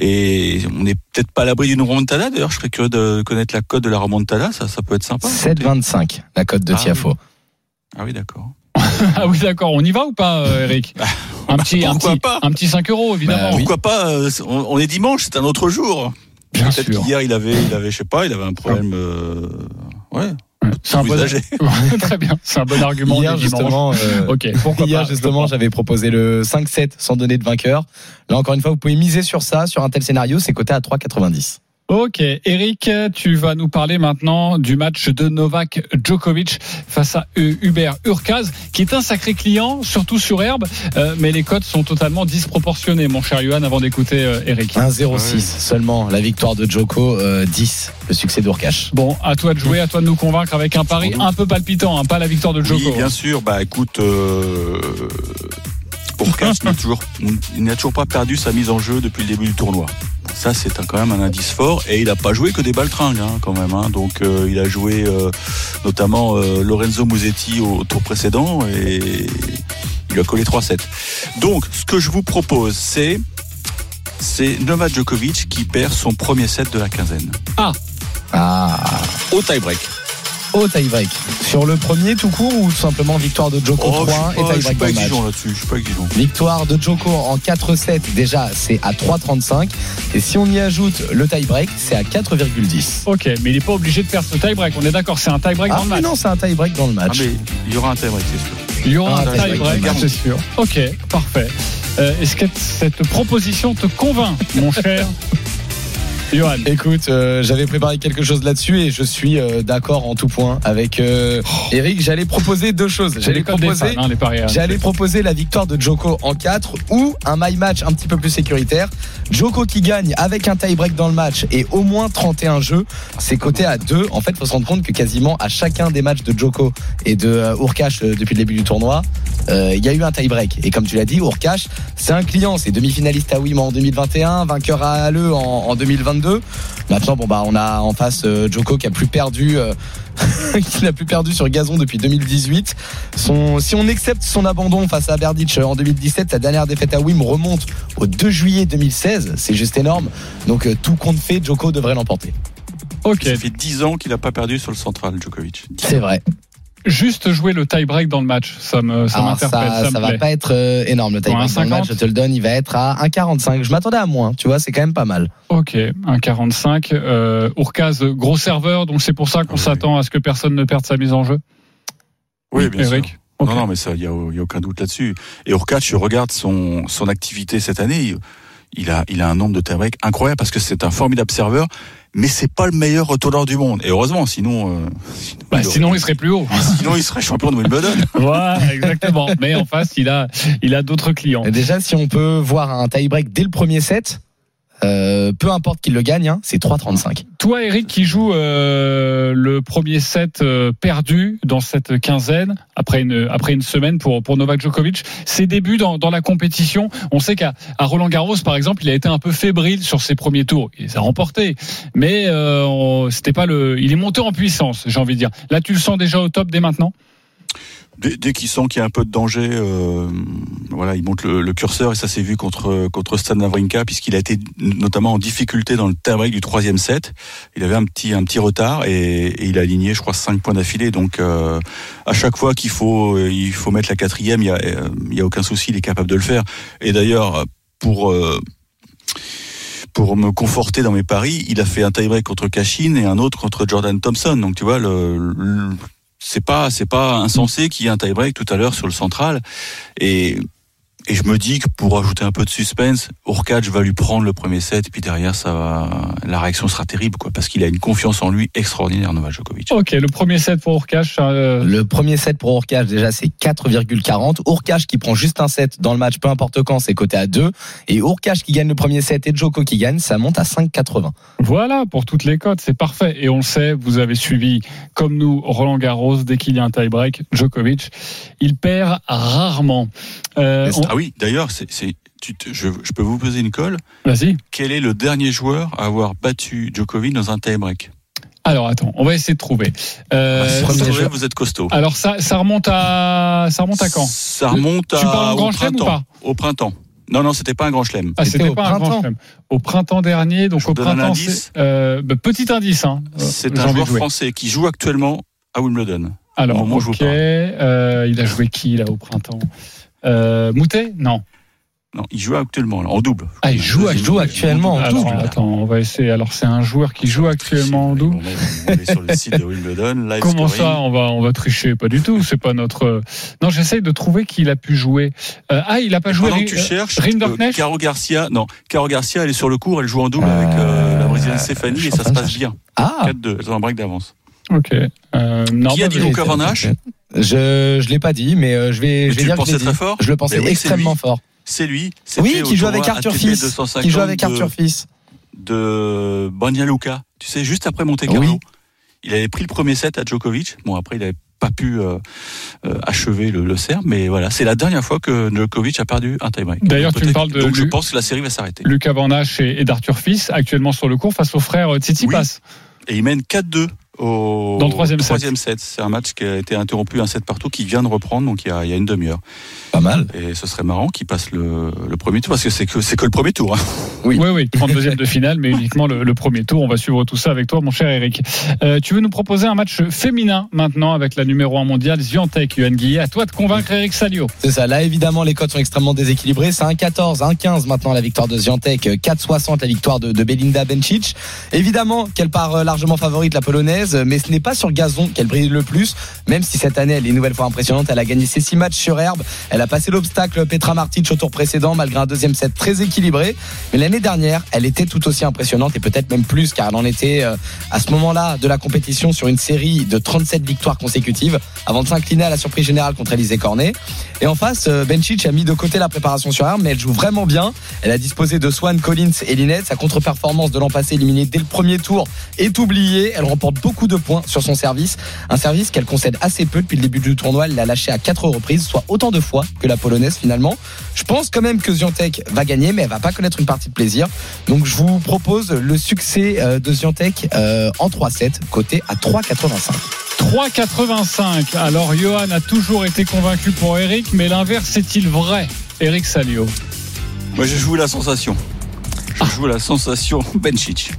Et on n'est peut-être pas à l'abri d'une remontada. D'ailleurs, je serais curieux de connaître la cote de la remontada. Ça, ça peut être sympa. 7,25 la cote de Ah Tiafo. Ah oui, d'accord. Ah oui, d'accord. On y va ou pas, euh, Eric Un petit, un petit, pas un petit 5 euros, évidemment. Bah oui. Pourquoi pas euh, on, on est dimanche, c'est un autre jour. Bien Peut-être sûr. qu'hier il avait, il avait, je sais pas, il avait un problème. euh, ouais. C'est un bon, très bien. C'est un bon argument. Hier justement, euh, hier pas, justement, j'avais proposé le 5-7 sans donner de vainqueur. Là encore une fois, vous pouvez miser sur ça, sur un tel scénario, c'est coté à 3,90. Ok, Eric, tu vas nous parler maintenant du match de Novak Djokovic face à euh, Hubert Urkaz, qui est un sacré client, surtout sur herbe, euh, mais les cotes sont totalement disproportionnées, mon cher Johan, avant d'écouter euh, Eric. 1,06 Ouais. seulement la victoire de Joko, euh, 10 le succès d'Urkash. Bon, à toi de jouer, à toi de nous convaincre avec un pari un peu palpitant, hein, pas la victoire de Djoko. Oui, bien sûr. Bah écoute, Urkach n'a toujours, il n'a toujours pas perdu sa mise en jeu depuis le début du tournoi. Ça, c'est quand même un indice fort. Et il n'a pas joué que des baltringues, hein, quand même. hein. Donc, euh, il a joué euh, notamment euh, Lorenzo Musetti au tour précédent et il lui a collé 3-7. Donc, ce que je vous propose, c'est c'est Novak Djokovic qui perd son premier set de la quinzaine Ah, au tie-break. Au tie-break. Sur le premier tout court ou tout simplement victoire de Joko Oh, je 3 suis et pas, je suis tie-break pas exigeant là-dessus. Je suis pas exigeant. Victoire de Joko en 4-7, déjà c'est à 3,35. Et si on y ajoute le tie-break, c'est à 4,10. Ok, mais il n'est pas obligé de perdre ce tie-break, on est d'accord, c'est un tie-break Ah dans le match. non, c'est un tie-break dans le Ah, match. mais il y aura un tie-break, c'est sûr. Il y aura Ah, un tie-break, tie-break, tie-break. c'est sûr. Ok, parfait. Euh, Est-ce que cette proposition te convainc, mon cher Johan. Écoute, euh, j'avais préparé quelque chose là-dessus et je suis euh, d'accord en tout point avec euh, Eric. J'allais proposer deux choses. J'allais proposer, hein, j'allais proposer la victoire de Joko en 4 ou un my match un petit peu plus sécuritaire. Joko qui gagne avec un tie-break dans le match et au moins 31 jeux. C'est coté à 2. En fait, faut se rendre compte que quasiment à chacun des matchs de Joko et de Urkash depuis le début du tournoi, euh, il y a eu un tie-break. Et comme tu l'as dit, Urkash, c'est un client, c'est demi-finaliste à Wim en 2021, vainqueur à Halle en, en 2022. Maintenant, bon bah on a en face euh, Joko qui a plus perdu, euh, qui n'a plus perdu sur gazon depuis 2018. Son, si on accepte son abandon face à Berdych en 2017, sa dernière défaite à Wim remonte au 2 juillet 2016. C'est juste énorme. Donc euh, tout compte fait, Joko devrait l'emporter. Ok. Ça fait 10 ans qu'il n'a pas perdu sur le central, Djokovic. C'est vrai. Juste jouer le tie-break dans le match, ça me, ça Alors, m'interpelle. ça, Ça, va plaît. pas être euh, énorme le time dans le match. 50. Je te le donne, il va être à 1,45. Je m'attendais à moins. Tu vois, c'est quand même pas mal. Ok, un 45. Euh, Urkaz, gros serveur, donc c'est pour ça qu'on Oui. s'attend à ce que personne ne perde sa mise en jeu. Oui, bien sûr. Non, non, mais ça, il y a, y a aucun doute là-dessus. Et Urkac, je regarde son, son activité cette année. Il, il a, il a un nombre de tie-breaks incroyable parce que c'est un formidable serveur, mais c'est pas le meilleur retourneur du monde. Et heureusement, sinon, euh, sinon, Bah, il sinon, aurait- il serait plus haut. sinon, il serait champion de Wimbledon. voilà, exactement. Mais en face, il a, il a d'autres clients. Et déjà, si on peut voir un tie-break dès le premier set, euh, peu importe qui le gagne, hein, c'est 3,35. Toi, Eric, qui joue euh, le premier set euh, perdu dans cette quinzaine après une après une semaine pour pour Novak Djokovic, ses débuts dans, dans la compétition. On sait qu'à Roland Garros, par exemple, il a été un peu fébrile sur ses premiers tours. Il les a remportés, mais euh, c'était pas le. Il est monté en puissance, j'ai envie de dire. Là, tu le sens déjà au top dès maintenant? Dès, qu'il sent qu'il y a un peu de danger, euh, voilà, il monte le, curseur et ça s'est vu contre contre Stan Wawrinka puisqu'il a été notamment en difficulté dans le tie-break du troisième set. Il avait un petit un petit retard et, il a aligné, je crois, cinq points d'affilée. Donc euh, à chaque fois qu'il faut il faut mettre la quatrième, il y a euh, il y a aucun souci, il est capable de le faire. Et d'ailleurs pour euh, pour me conforter dans mes paris, il a fait un tie-break contre Cashin et un autre contre Jordan Thompson. Donc tu vois le, le- c'est pas c'est pas insensé qu'il y ait un tie-break tout à l'heure sur le central. Et et je me dis que pour ajouter un peu de suspense, Urkac va lui prendre le premier set et puis derrière ça va la réaction sera terrible quoi parce qu'il a une confiance en lui extraordinaire Novak Djokovic. Ok, le premier set pour Urkash. euh, Le premier set pour Urkash, déjà, c'est 4,40. Urkash qui prend juste un set dans le match, peu importe quand, c'est coté à 2. Et Urkash qui gagne le premier set et Joko qui gagne, ça monte à 5,80. Voilà, pour toutes les cotes, c'est parfait. Et on le sait, vous avez suivi, comme nous, Roland Garros, dès qu'il y a un tie-break, Djokovic, il perd rarement. Euh, on- Ah oui, d'ailleurs c'est c'est tu te- je, je peux vous poser une colle. Vas-y. Quel est le dernier joueur à avoir battu Djokovic dans un tie-break? Alors attends, on va essayer de trouver. Euh, Bah, si vous êtes costaud. alors ça, ça remonte à, ça remonte à quand? Ça remonte à, Tu parles au Grand Chelem ou printemps. Au printemps. Non, non, c'était pas un grand chelem. Ah, C'était pas un grand printemps. chelem. Au printemps dernier, donc Je au printemps, indice. c'est euh, bah, petit indice. Hein, C'est J'ai un joueur jouer. français qui joue actuellement à Wimbledon. Alors, ok, euh, il a joué qui là au printemps? Euh, Moutet Non. Non, il joue actuellement, en double. Ah, il joue, il joue actuellement en Alors, double. attends, on va essayer. Alors, c'est un joueur qui joue actuellement en double. On est, sur le site de Wimbledon, live Comment scoring. ça, on va, on va tricher Pas du tout. C'est pas notre. euh, Non, j'essaye de trouver qui il a pu jouer. Euh, ah, il a pas joué. Pendant que tu euh, cherches, Rinderknecht Caro Garcia, non, Caro Garcia, elle est sur le cours, elle joue en double avec euh, la brésilienne Stéphanie et ça se passe bien. Ah 4-2, elles ont un break d'avance. Ok. Euh, non, Qui a bah, dit vas-y. Luca Van Hache Je je l'ai pas dit, mais euh, je vais, Mais je vais tu dire le que je très dit. fort Je le pensais oui, extrêmement lui. fort. C'est lui. Oui, qui joue avec Arthur Fils. 250 Qui joue avec de- Arthur Fils. de Banja Luka. Tu sais, juste après Monte Carlo. Oui. Il avait pris le premier set à Djokovic. Bon, après, il n'avait pas pu euh, euh, achever le, le mais voilà, c'est la dernière fois que Djokovic a perdu un tie-break. D'ailleurs, tu me parles de Donc, je pense que la série va s'arrêter. Lucas Van et, et d'Arthur Fils, actuellement sur le cours face au frère Tsitsipas. Et il mène 4-2 au Dans le troisième set. set. C'est un match qui a été interrompu, un set partout, qui vient de reprendre, donc il y a, il y a une demi-heure. Pas mal. Et ce serait marrant qu'il passe le, le premier tour, parce que c'est que, c'est que le premier tour. hein. Oui, oui, 32e de finale, mais uniquement le, le premier tour. On va suivre tout ça avec toi, mon cher Eric. Euh, tu veux nous proposer un match féminin maintenant avec la numéro 1 mondiale, Zviantek, Yuan Guillet. À toi de convaincre Eric Salio. C'est ça. Là, évidemment, les codes sont extrêmement déséquilibrés. C'est 1,14, 1,15 maintenant la victoire de Ziantek, 4,60 la victoire de, de Belinda Bencic. Évidemment qu'elle part euh, largement favorite, la polonaise. Mais ce n'est pas sur gazon qu'elle brille le plus, même si cette année elle est une nouvelle fois impressionnante. Elle a gagné ses six matchs sur herbe. Elle a passé l'obstacle Petra Martic au tour précédent malgré un deuxième set très équilibré. Mais l'année dernière, elle était tout aussi impressionnante et peut-être même plus car elle en était euh, à ce moment-là de la compétition sur une série de 37 victoires consécutives avant de s'incliner à la surprise générale contre Alizé Cornet. Et en face, euh, a mis de côté la préparation sur herbe, mais elle joue vraiment bien. Elle a disposé de Swan, Collins et Linette. Sa contre-performance de l'an passé éliminée dès le premier tour est oubliée. Elle remporte beaucoup de points sur son service. Un service qu'elle concède assez peu depuis le début du tournoi. Elle l'a lâché à quatre reprises, soit autant de fois que la polonaise finalement. Je pense quand même que Ziontek va gagner, mais elle va pas connaître une partie de plaisir. Donc je vous propose le succès euh, de Ziontek euh, en 3-7, côté à 3,85. 3,85. Alors Johan a toujours été convaincu pour Eric, mais l'inverse est-il vrai? Eric Salio. Moi, je joue la sensation. Je joue la sensation Benchich.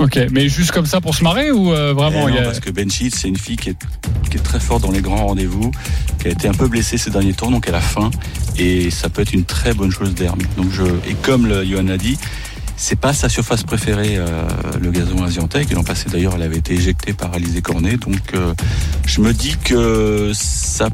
Ok, mais juste comme ça pour se marrer ou euh, vraiment Eh y a- Parce que Benchich, c'est une fille qui est, qui est très forte dans les grands rendez-vous, qui a été un peu blessée ces derniers temps, donc elle a faim. Et ça peut être une très bonne chose d'herbe. Donc je, et comme le, Johan l'a dit, c'est pas sa surface préférée, euh, le gazon asiantec. Et l'an passé, d'ailleurs, elle avait été éjectée par Alizé Cornet. Donc euh, je me dis que ça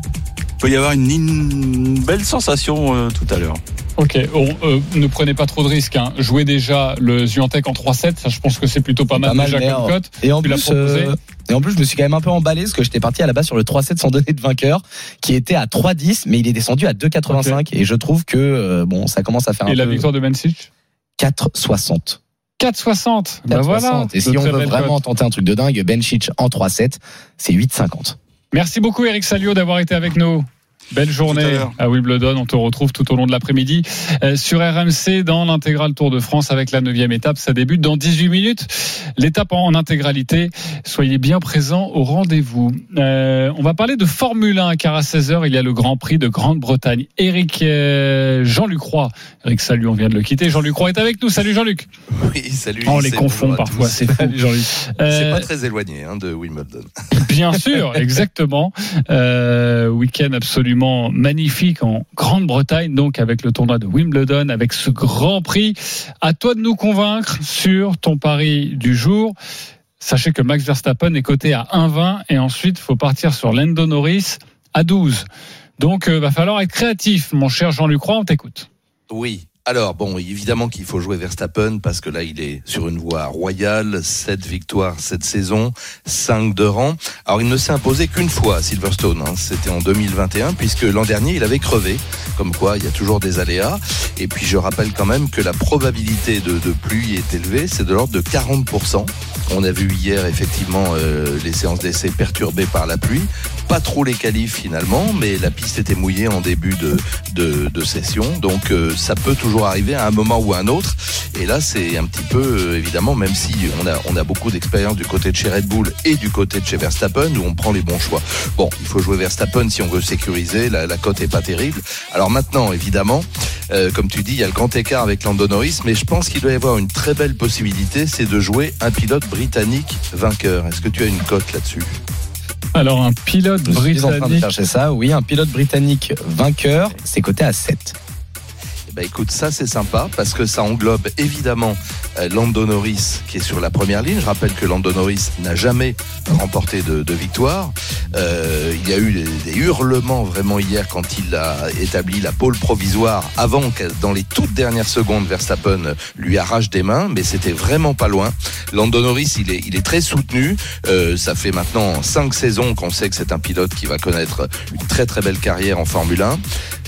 peut y avoir une, une belle sensation euh, tout à l'heure. Ok, on, euh, ne prenez pas trop de risques. Hein. Jouez déjà le Ziontek en 3-7, ça je pense que c'est plutôt pas mal, déjà mais, comme euh, cote. Et en, Tu plus, euh, et en plus, je me suis quand même un peu emballé parce que j'étais parti à la base sur le 3-7 sans donner de vainqueur, qui était à 3-10, mais il est descendu à 2,85. Et je trouve que euh, bon, ça commence à faire Et un la peu victoire de Bensic 4,60. 4,60. Ben 4,60. voilà. Et si on veut vraiment tenter un truc de dingue, Benchich en 3-7, c'est 8,50. Merci beaucoup Eric Salio d'avoir été avec nous. Belle à journée à Wimbledon. On te retrouve tout au long de l'après-midi euh, sur RMC dans l'intégral Tour de France avec la neuvième étape. Ça débute dans 18 minutes. L'étape en intégralité. Soyez bien présents au rendez-vous. Euh, on va parler de Formule 1 car à 16h, il y a le Grand Prix de Grande-Bretagne. Eric euh, Jean-Luc Roy. Eric, salut, on vient de le quitter. Jean-Luc Roy est avec nous. Salut Jean-Luc. Oui, salut. On les confond parfois. C'est pas très éloigné hein, de Wimbledon. Bien sûr, exactement. Week-end absolument magnifique en Grande-Bretagne, donc avec le tournoi de Wimbledon, avec ce Grand Prix. À toi de nous convaincre sur ton pari du jour. Sachez que Max Verstappen est coté à 1,20 et ensuite il faut partir sur Lando Norris à 12. Donc euh, va falloir être créatif, mon cher Jean-Luc on t'écoute. Oui. Alors, bon, évidemment qu'il faut jouer Verstappen parce que là, il est sur une voie royale. 7 victoires cette saison, 5 de rang. Alors, il ne s'est imposé qu'une fois à Silverstone. hein. C'était en 2021 puisque l'an dernier, il avait crevé. Comme quoi, il y a toujours des aléas. Et puis, je rappelle quand même que la probabilité de, de pluie est élevée. C'est de l'ordre de 40%. On a vu hier, effectivement, euh, les séances d'essai perturbées par la pluie. Pas trop les qualifs finalement, mais la piste était mouillée en début de, de, de session. Donc euh, ça peut toujours arriver à un moment ou à un autre. Et là, c'est un petit peu, euh, évidemment, même si on a, on a beaucoup d'expérience du côté de chez Red Bull et du côté de chez Verstappen, où on prend les bons choix. Bon, il faut jouer Verstappen si on veut sécuriser. La, la cote est pas terrible. Alors maintenant, évidemment, euh, comme tu dis, il y a le grand écart avec Lando Norris, mais je pense qu'il doit y avoir une très belle possibilité, c'est de jouer un pilote britannique vainqueur. Est-ce que tu as une cote là-dessus? Alors un pilote Je suis en train de britannique. chercher ça. Oui, un pilote britannique vainqueur, c'est coté à 7. Ben, écoute, ça c'est sympa parce que ça englobe évidemment euh, Lando Norris qui est sur la première ligne. Je rappelle que Lando Norris n'a jamais remporté de, victoire. Euh, il y a eu des, des hurlements vraiment hier quand il a établi la pole provisoire avant que dans les toutes dernières secondes Verstappen lui arrache des mains, mais c'était vraiment pas loin. Lando Norris, il est, il est très soutenu. Euh, ça fait maintenant cinq saisons qu'on sait que c'est un pilote qui va connaître une très très belle carrière en Formule 1.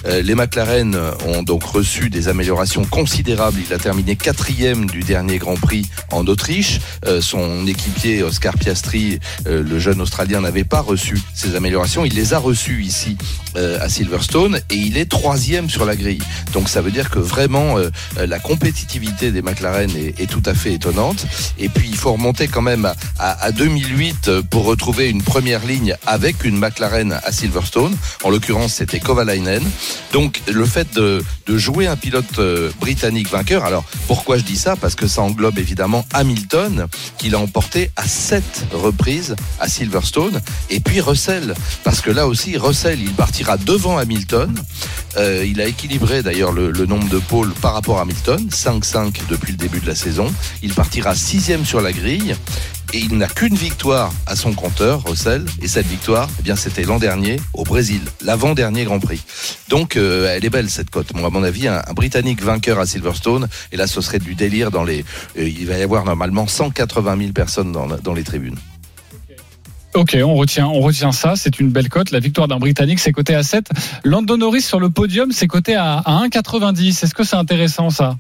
Euh, les McLaren ont donc reçu des améliorations considérables. Il a terminé quatrième du dernier Grand Prix en Autriche. Euh, son équipier Oscar Piastri, euh, le jeune Australien, n'avait pas reçu ces améliorations. Il les a reçues ici euh, à Silverstone et il est troisième sur la grille. Donc ça veut dire que vraiment euh, la compétitivité des McLaren est, est tout à fait étonnante. Et puis il faut remonter quand même à, à- à 2008 pour retrouver une première ligne avec une McLaren à Silverstone. En l'occurrence, c'était Kovalainen. Donc le fait de, de jouer un pilote euh, britannique vainqueur, alors pourquoi je dis ça? Parce que ça englobe évidemment Hamilton, qu'il a emporté à sept reprises à Silverstone, et puis Russell, parce que là aussi, Russell, il partira devant Hamilton. Euh, il a équilibré d'ailleurs le, le nombre de pôles par rapport à Hamilton, 5-5 depuis le début de la saison. Il partira sixième sur la grille. Et il n'a qu'une victoire à son compteur, Russell. Et cette victoire, eh bien, c'était l'an dernier au Brésil, l'avant-dernier Grand Prix. Donc, euh, elle est belle cette cote. Moi, à mon avis, un, Britannique vainqueur à Silverstone. Et là, ce serait du délire dans les. euh, il va y avoir normalement 180 000 personnes dans, dans les tribunes. Ok, on retient, ça. C'est une belle cote. La victoire d'un Britannique, c'est coté à 7. Lando Norris sur le podium, c'est coté à, à 1,90. Est-ce que c'est intéressant ça?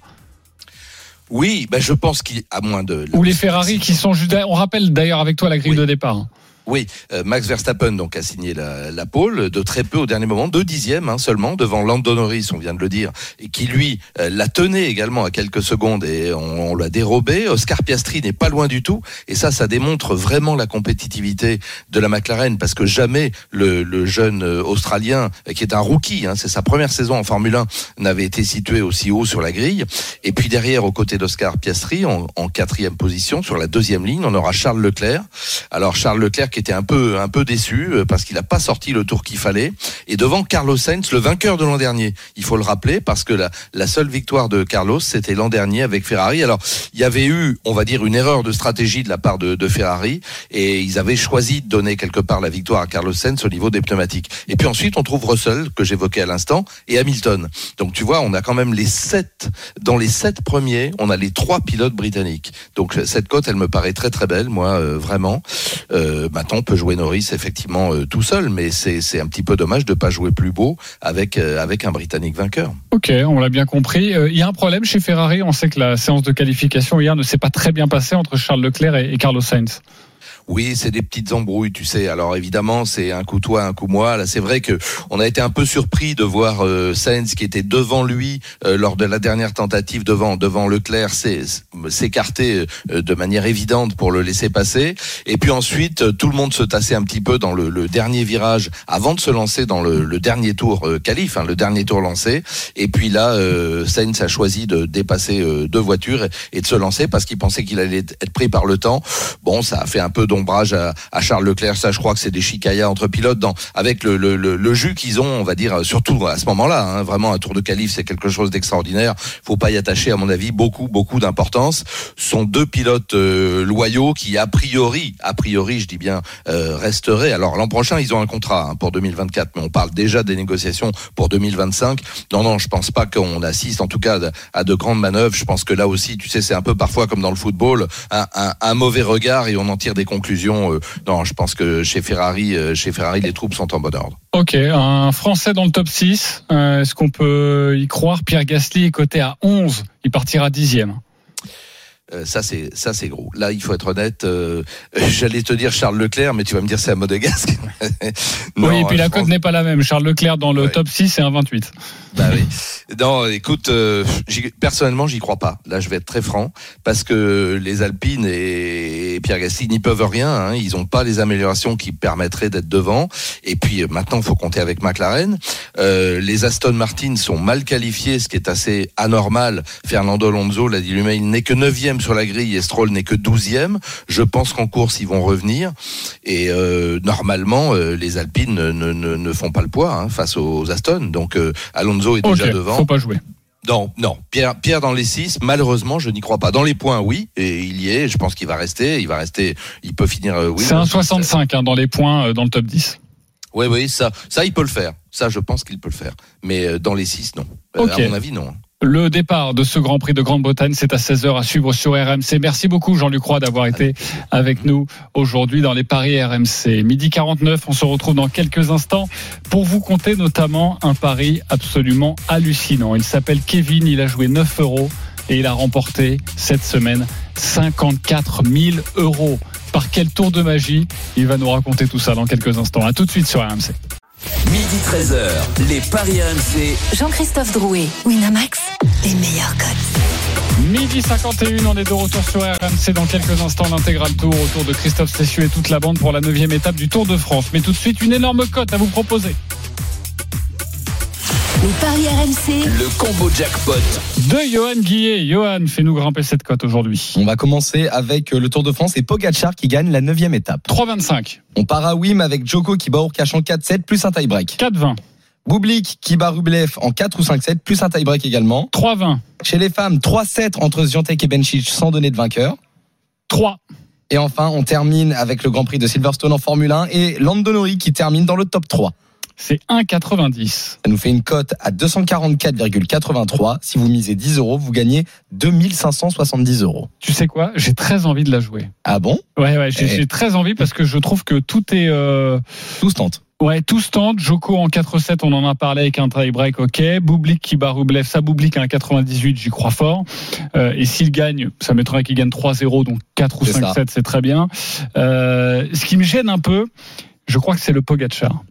Oui, ben, je pense qu'il à moins de. Ou les Ferrari qui sont juste. On rappelle d'ailleurs avec toi la grille Oui. de départ. Oui, euh, Max Verstappen donc a signé la, la pole de très peu au dernier moment, deux dixièmes hein, seulement devant Lando Norris, on vient de le dire, et qui lui euh, la tenait également à quelques secondes et on, on l'a dérobé. Oscar Piastri n'est pas loin du tout, et ça, ça démontre vraiment la compétitivité de la McLaren parce que jamais le, le jeune euh, Australien qui est un rookie, hein, c'est sa première saison en Formule 1, n'avait été situé aussi haut sur la grille. Et puis derrière, aux côtés d'Oscar Piastri, en, en quatrième position sur la deuxième ligne, on aura Charles Leclerc. Alors Charles Leclerc était un peu un peu déçu euh, parce qu'il n'a pas sorti le tour qu'il fallait. Et devant Carlos Sainz le vainqueur de l'an dernier. Il faut le rappeler parce que la, la seule victoire de Carlos c'était l'an dernier avec Ferrari. Alors il y avait eu on va dire une erreur de stratégie de la part de, de Ferrari et ils avaient choisi de donner quelque part la victoire à Carlos Sainz au niveau des pneumatiques. Et puis ensuite on trouve Russell que j'évoquais à l'instant et Hamilton. Donc tu vois on a quand même les sept dans les sept premiers on a les trois pilotes britanniques. Donc cette cote elle me paraît très très belle moi euh, vraiment. Euh, maintenant, on peut jouer Norris effectivement euh, tout seul, mais c'est un petit peu dommage de pas jouer plus beau avec euh, avec un Britannique vainqueur. Ok, on l'a bien compris. Euh, Il y a un problème chez Ferrari. On sait que la séance de qualification hier ne s'est pas très bien passée entre Charles Leclerc et, et Carlos Sainz. Oui, c'est des petites embrouilles, tu sais. Alors évidemment, c'est un coup toi, un coup moi. Là, c'est vrai que on a été un peu surpris de voir euh, Sainz qui était devant lui euh, lors de la dernière tentative devant devant Leclerc s'é- s'écarter euh, de manière évidente pour le laisser passer. Et puis ensuite, euh, tout le monde se tassait un petit peu dans le, le dernier virage avant de se lancer dans le, le dernier tour euh, qualif, hein, le dernier tour lancé. Et puis là, euh, Sainz a choisi de dépasser deux voitures et, et de se lancer parce qu'il pensait qu'il allait être pris par le temps. Bon, ça a fait un peu d'ombrage à, Charles Leclerc. Ça, je crois que c'est des chicayas entre pilotes dans, avec le, le, le, le jus qu'ils ont, on va dire, surtout à ce moment-là. Hein, vraiment, un tour de qualif, c'est quelque chose d'extraordinaire. Faut pas y attacher, à mon avis, beaucoup, beaucoup d'importance. Ce sont deux pilotes euh, loyaux qui, a priori, a priori, je dis bien, euh, resteraient. Alors l'an prochain, ils ont un contrat hein, pour 2024, mais on parle déjà des négociations pour 2025. Non, non, je pense pas qu'on assiste, en tout cas, à de grandes manœuvres. Je pense que là aussi, tu sais, c'est un peu parfois comme dans le football, un, un, un mauvais regard et on en tire des conclusions. Euh, non, je pense que chez Ferrari, euh, chez Ferrari, les troupes sont en bon ordre. Ok, un Français dans le top 6. Euh, Est-ce qu'on peut y croire? Pierre Gasly est coté à 11. Il partira dixième. Euh, ça c'est ça c'est gros. Là, il faut être honnête. euh, J'allais te dire Charles Leclerc, mais tu vas me dire c'est à Monégasque. oui, et puis la cote pense- n'est pas la même. Charles Leclerc dans le Ouais. top 6 c'est un 28. Bah oui. Non, écoute, euh, personnellement, j'y crois pas. Là, je vais être très franc, parce que les Alpines et, et Pierre Gasly n'y peuvent rien. hein. Ils n'ont pas les améliorations qui permettraient d'être devant. Et puis euh, maintenant, il faut compter avec McLaren. Euh, les Aston Martin sont mal qualifiés, ce qui est assez anormal. Fernando Alonso l'a dit lui-même, il n'est que 9 sur la grille et Stroll n'est que 12e. Je pense qu'en course, ils vont revenir. Et euh, normalement, euh, les Alpines ne, ne, ne- ne font pas le poids hein, face aux Aston. Donc euh, Alonso est déjà devant. faut pas jouer. Non, non. Pierre, Pierre dans les 6, malheureusement, je n'y crois pas. Dans les points, oui, et il y est. Je pense qu'il va rester. Il va rester. Il peut finir. oui. c'est un 65 hein, dans les points dans le top 10. Oui, oui, ça, ça, il peut le faire. Ça, je pense qu'il peut le faire. Mais dans les 6, non. À mon avis, non. Le départ de ce Grand Prix de Grande-Bretagne, c'est à 16h à suivre sur RMC. Merci beaucoup Jean-Luc Roy d'avoir été avec nous aujourd'hui dans les paris RMC. Midi 49, on se retrouve dans quelques instants pour vous compter notamment un pari absolument hallucinant. Il s'appelle Kevin, il a joué 9 euros et il a remporté cette semaine 54 000 euros. Par quel tour de magie? Il va nous raconter tout ça dans quelques instants. À tout de suite sur RMC. Midi 13h, les Paris RMC. Jean-Christophe Drouet, Winamax, les meilleurs codes. Midi 51, on est de retour sur RMC dans quelques instants l'intégral tour autour de Christophe Cessieux et toute la bande pour la neuvième étape du Tour de France. Mais tout de suite, une énorme cote à vous proposer. Les paris RMC, Le combo jackpot. De Johan Guillet. Johan, fais-nous grimper cette cote aujourd'hui. On va commencer avec euh, le Tour de France et Pogacar qui gagne la neuvième étape. 3,25. On part à Wim avec Joko qui bat Urkash en 4-7 plus un tie-break. 4,20. Bublik qui bat Rublev en 4 ou 5-7 plus un tie-break également. 3,20. Chez les femmes, 3-7 entre Ziontek et Benchich sans donner de vainqueur. 3. Et enfin, on termine avec le Grand Prix de Silverstone en Formule 1 et Lando Norris qui termine dans le top 3. C'est 1,90. Ça nous fait une cote à 244,83. Si vous misez 10 euros, vous gagnez 2570 euros. Tu sais quoi? J'ai très envie de la jouer. Ah bon? Ouais, ouais, j'ai Eh. j'ai très envie parce que je trouve que tout est. euh, Tous tentent. Ouais, tout se tente. Joko en 4-7, on en a parlé avec un tie break, ok. Boublik qui bat Rublev, ça Boublik à un 98, j'y crois fort. Euh, et s'il gagne, ça m'étonnerait qu'il gagne 3-0, donc 4 ou C'est ça. 5-7, c'est très bien. Euh, ce qui me gêne un peu, je crois que c'est le Pogacar.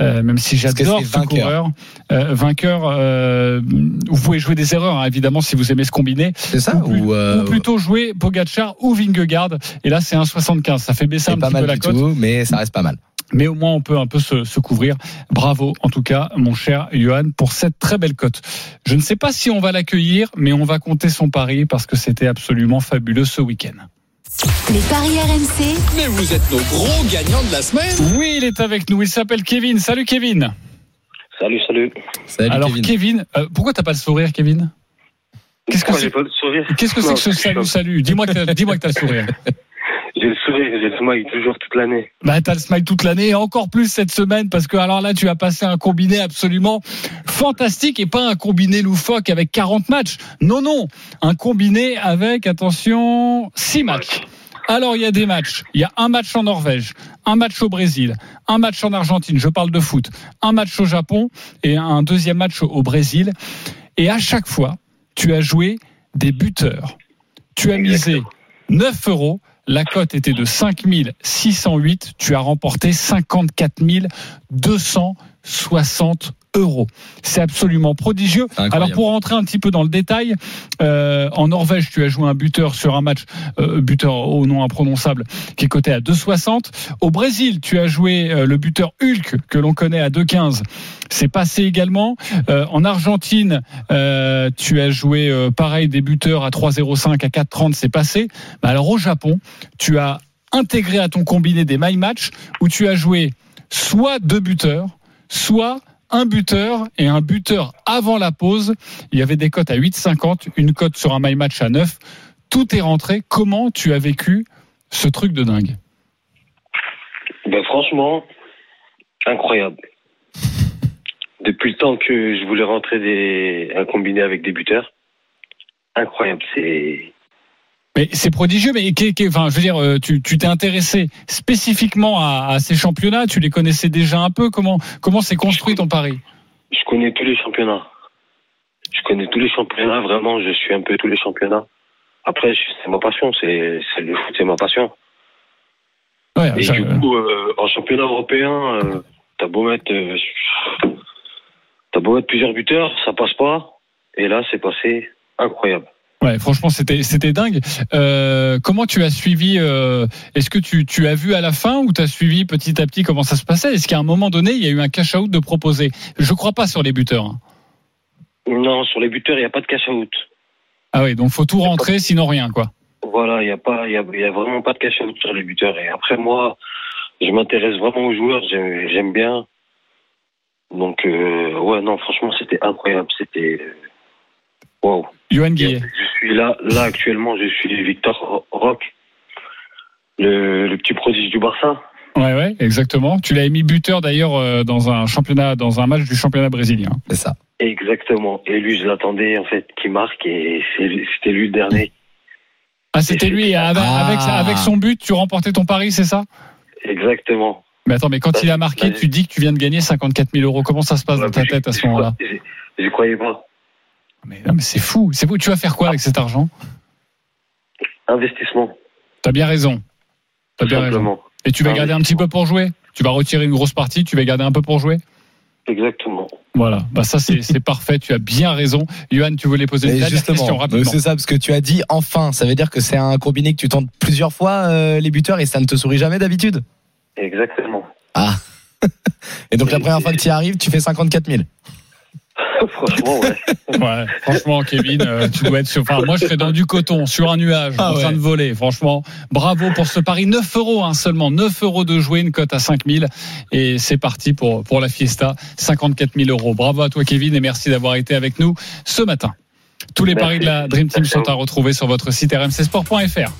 Euh, même si j'adore ce vainqueur. coureur, euh, vainqueur, euh, vous pouvez jouer des erreurs hein, évidemment si vous aimez ce combiné, C'est ça ou, ou, euh, ou plutôt jouer Pogacar ou Vingegaard. Et là c'est un 75, ça fait baisser un pas petit peu la du cote tout, mais ça reste pas mal. mais au moins on peut un peu se, se couvrir. Bravo, en tout cas, mon cher Johan, pour cette très belle cote. Je ne sais pas si on va l'accueillir, mais on va compter son pari parce que c'était absolument fabuleux ce week-end. Les paris RMC, Mais vous êtes nos gros gagnants de la semaine. Oui, il est avec nous. Il s'appelle Kevin. Salut Kevin. Salut, salut. Salut Alors Kevin. Kevin, euh, pourquoi t'as pas le sourire, Kevin? Qu'est-ce que c'est Qu'est-ce que c'est Non, que ce salut salut? Dis-moi que t'as- dis-moi que t'as le sourire. J'ai le sourire, j'ai le smile toujours toute l'année. Bah, t'as le smile toute l'année et encore plus cette semaine parce que alors là, tu as passé un combiné absolument fantastique et pas un combiné loufoque avec 40 matchs. Non, non, un combiné avec, attention, 6 matchs. Alors, il y a des matchs. Il y a un match en Norvège, un match au Brésil, un match en Argentine, je parle de foot, un match au Japon et un deuxième match au Brésil. Et à chaque fois, tu as joué des buteurs. Tu as misé 9 euros. La cote était de 5608. Tu as remporté 54 260 euros. C'est absolument prodigieux. Alors pour rentrer un petit peu dans le détail, euh, en Norvège, tu as joué un buteur sur un match, euh, buteur au nom imprononçable, qui est coté à 2,60. Au Brésil, tu as joué euh, le buteur Hulk, que l'on connaît à 2,15. C'est passé également. Euh, en Argentine, euh, tu as joué euh, pareil des buteurs à 3,05, à 4,30, c'est passé. Mais alors au Japon, tu as intégré à ton combiné des my match où tu as joué soit deux buteurs, soit un buteur et un buteur avant la pause. Il y avait des cotes à 8,50, une cote sur un my match à 9. Tout est rentré. Comment tu as vécu ce truc de dingue Ben franchement, incroyable. Depuis le temps que je voulais rentrer des, un combiné avec des buteurs, incroyable. C'est Mais c'est prodigieux. Mais enfin, je veux dire, euh, tu t'es intéressé spécifiquement à, à ces championnats. Tu les connaissais déjà un peu. Comment comment s'est construit ton pari? Je connais tous les championnats. Je connais tous les championnats, vraiment, je suis un peu tous les championnats. Après, c'est ma passion, c'est c'est le foot, c'est ma passion. Ouais, Et ça- du coup, euh, en championnat européen, euh, t'as beau mettre, euh, t'as beau mettre plusieurs buteurs, ça passe pas. Et là, c'est passé incroyable. Ouais, franchement, c'était c'était dingue. Euh, comment tu as suivi euh, Est-ce que tu, tu as vu à la fin ou tu as suivi petit à petit comment ça se passait? Est-ce qu'à un moment donné, il y a eu un cash out de proposer? Je crois pas sur les buteurs. hein. Non, sur les buteurs, il n'y a pas de cash out. Ah oui, donc faut tout rentrer, sinon rien, quoi. Voilà, il n'y a pas, il y a, y a vraiment pas de cash out sur les buteurs. Et après, moi, je m'intéresse vraiment aux joueurs, j'aime bien. Donc, euh, ouais, non, franchement, c'était incroyable. C'était, waouh. Johan Guillet. Là, là actuellement, je suis Victor Rock, le, le petit prodige du Barça. Ouais, ouais, exactement. Tu l'as mis buteur d'ailleurs euh, dans un championnat, dans un match du championnat brésilien. C'est ça. Exactement. Et lui, je l'attendais en fait, qui marque et c'était lui le dernier. Ah, c'était lui. Avec, Ah. avec, avec son but, tu remportais ton pari, c'est ça? Exactement. Mais attends, mais quand il a marqué, tu dis que tu viens de gagner 54 000 euros. Comment ça se passe dans ta tête à ce moment-là? Je, je croyais pas. Mais, non, mais c'est fou. C'est fou. Tu vas faire quoi avec cet argent? Investissement. T'as bien raison. T'as bien raison. Et tu vas garder un petit peu pour jouer? Tu vas retirer une grosse partie, tu vas garder un peu pour jouer? Exactement. Voilà, bah ça c'est parfait, tu as bien raison. Johan, tu voulais poser une question rapidement. c'est ça, parce que tu as dit enfin, ça veut dire que c'est un combiné que tu tentes plusieurs fois euh, les buteurs et ça ne te sourit jamais d'habitude? Exactement. Ah. Et donc la première fois que tu y arrives, tu fais 54 000. Franchement, ouais. Ouais, franchement, Kevin, euh, tu dois être sur. Enfin, moi, je serais dans du coton, sur un nuage, Ah en train de voler. Franchement, bravo pour ce pari. 9 euros hein, seulement. 9 euros de jouer, une cote à 5000. Et c'est parti pour, pour la fiesta. 54 000 euros. Bravo à toi, Kevin, et merci d'avoir été avec nous ce matin. Tous les Merci. paris de la Dream Team sont à retrouver sur votre site rmcsport.fr.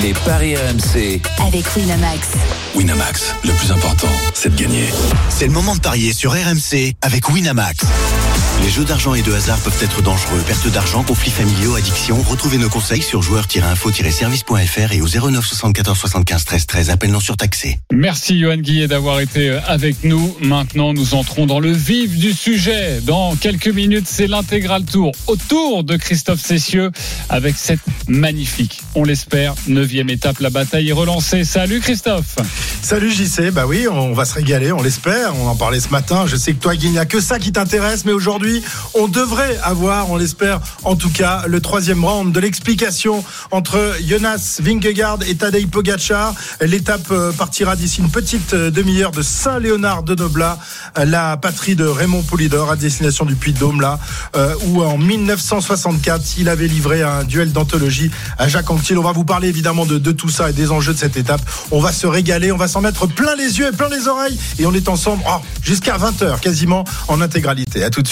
Les paris RMC. Avec Winamax. Winamax, le plus important, c'est de gagner. C'est le moment de parier sur RMC avec Winamax. Les jeux d'argent et de hasard peuvent être dangereux. Perte d'argent, conflits familiaux, addiction. Retrouvez nos conseils sur joueurs-info-service.fr et au 09 74 75 13 13. Appel non surtaxé. Merci Johan Guillet d'avoir été euh, avec nous. Maintenant, nous entrons dans le vif du sujet. Dans quelques minutes, c'est l'intégral tour autour de Christophe Cessieux avec cette magnifique, on l'espère, neuvième étape. La bataille est relancée. Salut Christophe. Salut JC, bah oui, on va se régaler, on l'espère. On en parlait ce matin. Je sais que toi, il n'y a que ça qui t'intéresse, mais aujourd'hui, on devrait avoir, on l'espère, en tout cas, le troisième round de l'explication entre Jonas Vingegaard et Tadej Pogacar. L'étape euh, partira d'ici une petite euh, demi-heure de Saint-Léonard de Noblat, euh, la patrie de Raymond Poulidor à destination du Puy-de-Dôme, là, où en 1964, il avait livré un duel d'anthologie à Jacques Anquetil. On va vous parler évidemment de, tout ça et des enjeux de cette étape. On va se régaler, on va s'en mettre plein les yeux et plein les oreilles et on est ensemble oh, jusqu'à 20h quasiment en intégralité. À tout de